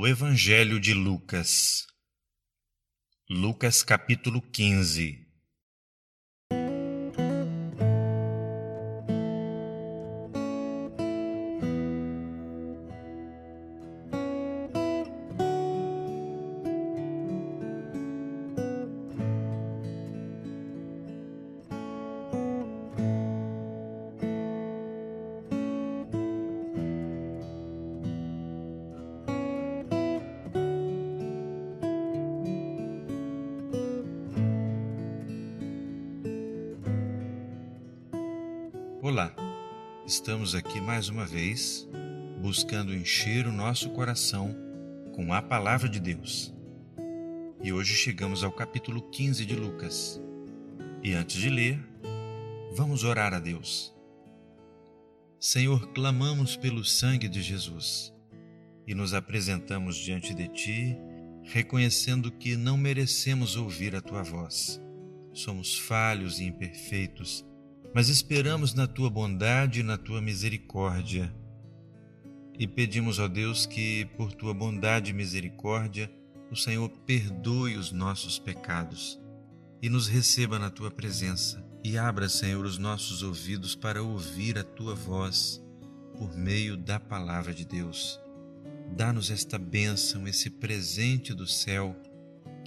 O Evangelho de Lucas. Lucas capítulo 15. Estamos aqui mais uma vez buscando encher o nosso coração com a Palavra de Deus. E hoje chegamos ao capítulo 15 de Lucas. E antes de ler, vamos orar a Deus. Senhor, clamamos pelo sangue de Jesus e nos apresentamos diante de Ti, reconhecendo que não merecemos ouvir a Tua voz. Somos falhos e imperfeitos mas esperamos na tua bondade e na tua misericórdia. E pedimos, ó Deus, que por tua bondade e misericórdia o Senhor perdoe os nossos pecados e nos receba na tua presença. E abra, Senhor, os nossos ouvidos para ouvir a tua voz por meio da palavra de Deus. Dá-nos esta bênção, esse presente do céu,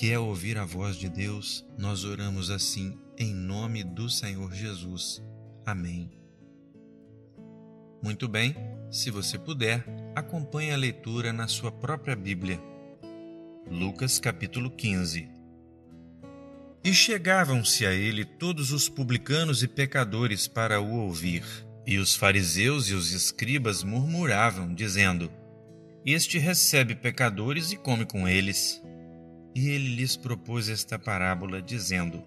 que é ouvir a voz de Deus. Nós oramos assim em nome do Senhor Jesus. Amém. Muito bem, se você puder, acompanhe a leitura na sua própria Bíblia. Lucas capítulo 15. E chegavam-se a ele todos os publicanos e pecadores para o ouvir. E os fariseus e os escribas murmuravam, dizendo: Este recebe pecadores e come com eles. E ele lhes propôs esta parábola, dizendo: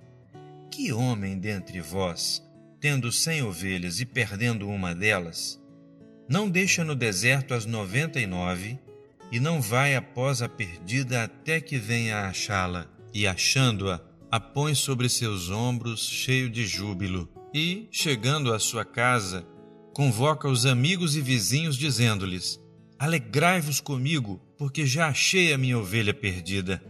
que homem dentre vós, tendo cem ovelhas e perdendo uma delas, não deixa no deserto as noventa e nove e não vai após a perdida até que venha a achá-la, e achando-a, a põe sobre seus ombros, cheio de júbilo, e, chegando à sua casa, convoca os amigos e vizinhos, dizendo-lhes: Alegrai-vos comigo, porque já achei a minha ovelha perdida.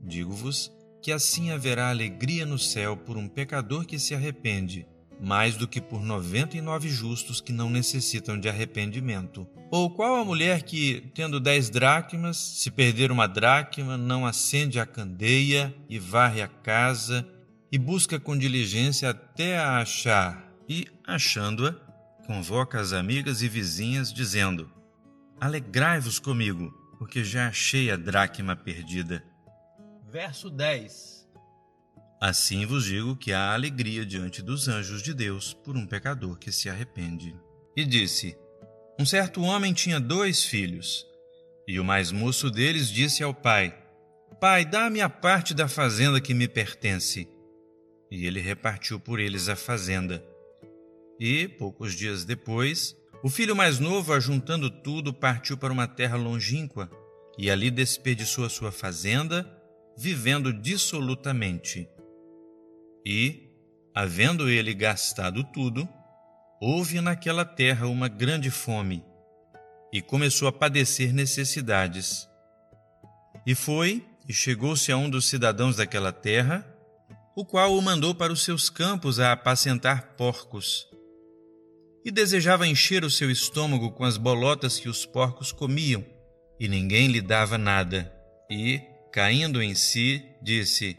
Digo-vos que assim haverá alegria no céu por um pecador que se arrepende, mais do que por noventa e nove justos que não necessitam de arrependimento. Ou qual a mulher que, tendo dez dracmas, se perder uma dracma, não acende a candeia e varre a casa e busca com diligência até a achar, e, achando-a, convoca as amigas e vizinhas, dizendo: Alegrai-vos comigo, porque já achei a dracma perdida verso 10. Assim vos digo que há alegria diante dos anjos de Deus por um pecador que se arrepende. E disse: Um certo homem tinha dois filhos, e o mais moço deles disse ao pai: Pai, dá-me a parte da fazenda que me pertence. E ele repartiu por eles a fazenda. E, poucos dias depois, o filho mais novo, ajuntando tudo, partiu para uma terra longínqua, e ali desperdiçou a sua fazenda vivendo dissolutamente. E, havendo ele gastado tudo, houve naquela terra uma grande fome, e começou a padecer necessidades. E foi e chegou-se a um dos cidadãos daquela terra, o qual o mandou para os seus campos a apacentar porcos. E desejava encher o seu estômago com as bolotas que os porcos comiam, e ninguém lhe dava nada. E, Caindo em si, disse: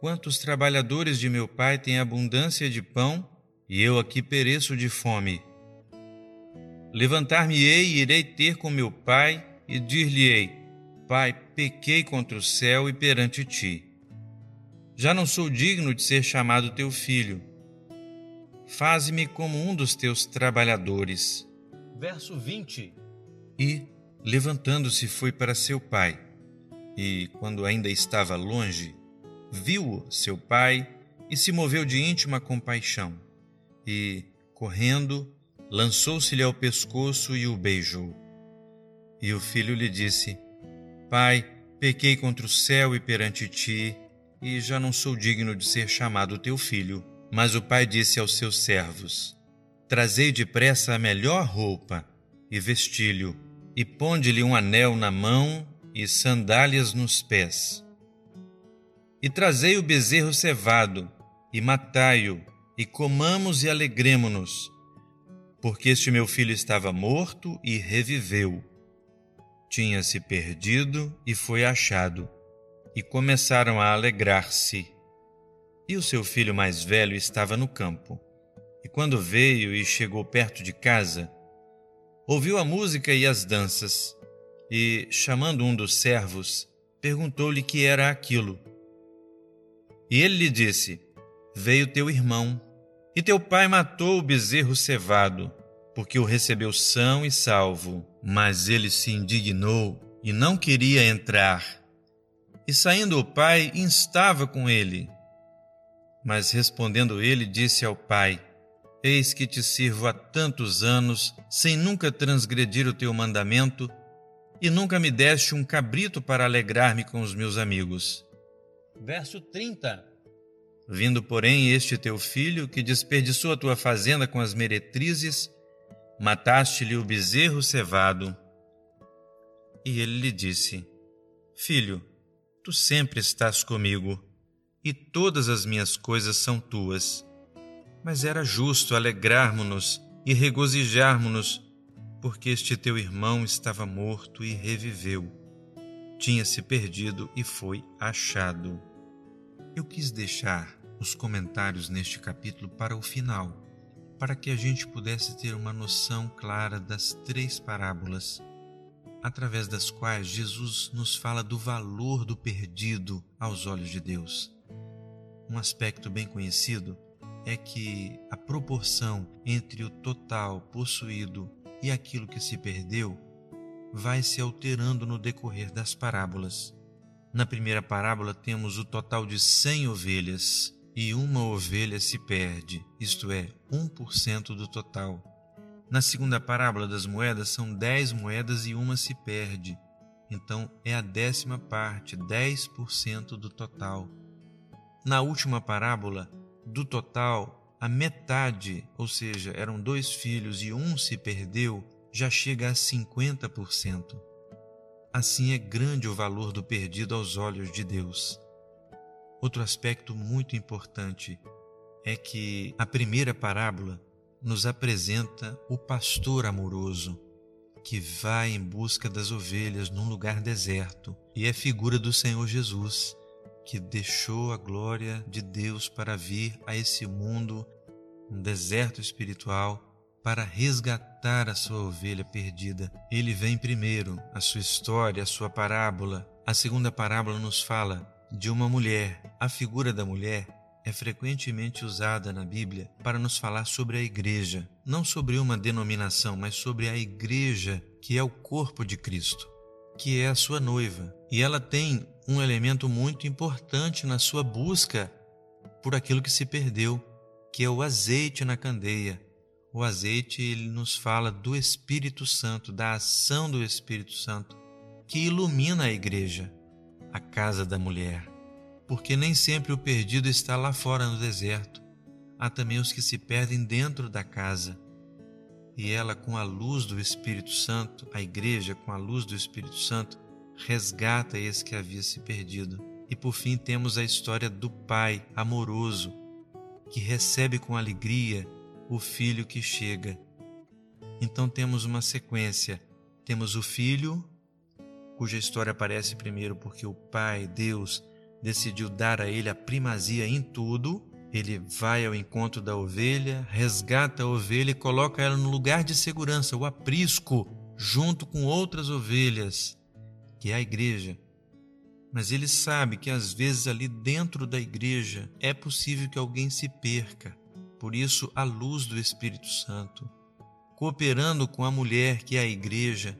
Quantos trabalhadores de meu pai têm abundância de pão, e eu aqui pereço de fome. Levantar-me-ei e irei ter com meu pai, e dir-lhe-ei: Pai, pequei contra o céu e perante ti. Já não sou digno de ser chamado teu filho. Faze-me como um dos teus trabalhadores. Verso 20. E, levantando-se, foi para seu pai e, quando ainda estava longe, viu-o seu pai e se moveu de íntima compaixão, e, correndo, lançou-se-lhe ao pescoço e o beijou. E o filho lhe disse: Pai, pequei contra o céu e perante ti, e já não sou digno de ser chamado teu filho. Mas o pai disse aos seus servos: Trazei depressa a melhor roupa e vestilho, e ponde-lhe um anel na mão e sandálias nos pés. E trazei o bezerro cevado, e matai-o, e comamos e alegremo-nos, porque este meu filho estava morto e reviveu. Tinha se perdido e foi achado, e começaram a alegrar-se. E o seu filho mais velho estava no campo. E quando veio e chegou perto de casa, ouviu a música e as danças, e, chamando um dos servos, perguntou-lhe que era aquilo. E ele lhe disse: Veio teu irmão e teu pai matou o bezerro cevado, porque o recebeu são e salvo. Mas ele se indignou e não queria entrar. E saindo o pai, instava com ele. Mas respondendo ele, disse ao pai: Eis que te sirvo há tantos anos, sem nunca transgredir o teu mandamento, e nunca me deste um cabrito para alegrar-me com os meus amigos. Verso 30 Vindo, porém, este teu filho, que desperdiçou a tua fazenda com as meretrizes, mataste-lhe o bezerro cevado. E ele lhe disse: Filho, tu sempre estás comigo, e todas as minhas coisas são tuas. Mas era justo alegrarmos-nos e regozijarmos-nos, porque este teu irmão estava morto e reviveu. Tinha se perdido e foi achado. Eu quis deixar os comentários neste capítulo para o final, para que a gente pudesse ter uma noção clara das três parábolas, através das quais Jesus nos fala do valor do perdido aos olhos de Deus. Um aspecto bem conhecido é que a proporção entre o total possuído e aquilo que se perdeu vai se alterando no decorrer das parábolas. Na primeira parábola temos o total de cem ovelhas e uma ovelha se perde, isto é, 1% do total. Na segunda parábola das moedas são dez moedas e uma se perde, então é a décima parte, 10% do total. Na última parábola, do total, a metade, ou seja, eram dois filhos e um se perdeu, já chega a 50%. Assim é grande o valor do perdido aos olhos de Deus. Outro aspecto muito importante é que a primeira parábola nos apresenta o pastor amoroso que vai em busca das ovelhas num lugar deserto e é figura do Senhor Jesus, que deixou a glória de Deus para vir a esse mundo, um deserto espiritual, para resgatar a sua ovelha perdida. Ele vem primeiro, a sua história, a sua parábola. A segunda parábola nos fala de uma mulher. A figura da mulher é frequentemente usada na Bíblia para nos falar sobre a igreja, não sobre uma denominação, mas sobre a igreja, que é o corpo de Cristo, que é a sua noiva. E ela tem um elemento muito importante na sua busca por aquilo que se perdeu, que é o azeite na candeia, o azeite ele nos fala do Espírito Santo, da ação do Espírito Santo, que ilumina a igreja, a casa da mulher. Porque nem sempre o perdido está lá fora no deserto. Há também os que se perdem dentro da casa. E ela, com a luz do Espírito Santo, a igreja, com a luz do Espírito Santo, resgata esse que havia se perdido. E por fim temos a história do Pai amoroso, que recebe com alegria o filho que chega. Então temos uma sequência. Temos o filho, cuja história aparece primeiro porque o pai, Deus, decidiu dar a ele a primazia em tudo. Ele vai ao encontro da ovelha, resgata a ovelha e coloca ela no lugar de segurança, o aprisco, junto com outras ovelhas, que é a igreja. Mas ele sabe que às vezes ali dentro da igreja é possível que alguém se perca por isso, a luz do Espírito Santo, cooperando com a mulher que é a igreja,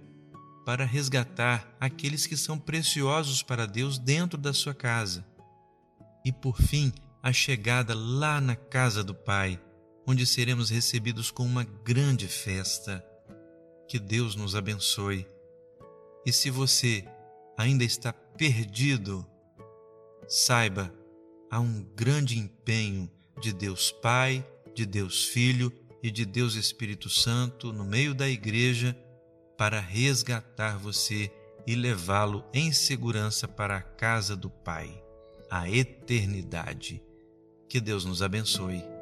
para resgatar aqueles que são preciosos para Deus dentro da sua casa. E por fim, a chegada lá na casa do Pai, onde seremos recebidos com uma grande festa. Que Deus nos abençoe. E se você ainda está perdido, saiba, há um grande empenho de Deus Pai, de Deus Filho e de Deus Espírito Santo no meio da igreja para resgatar você e levá-lo em segurança para a casa do Pai, a eternidade. Que Deus nos abençoe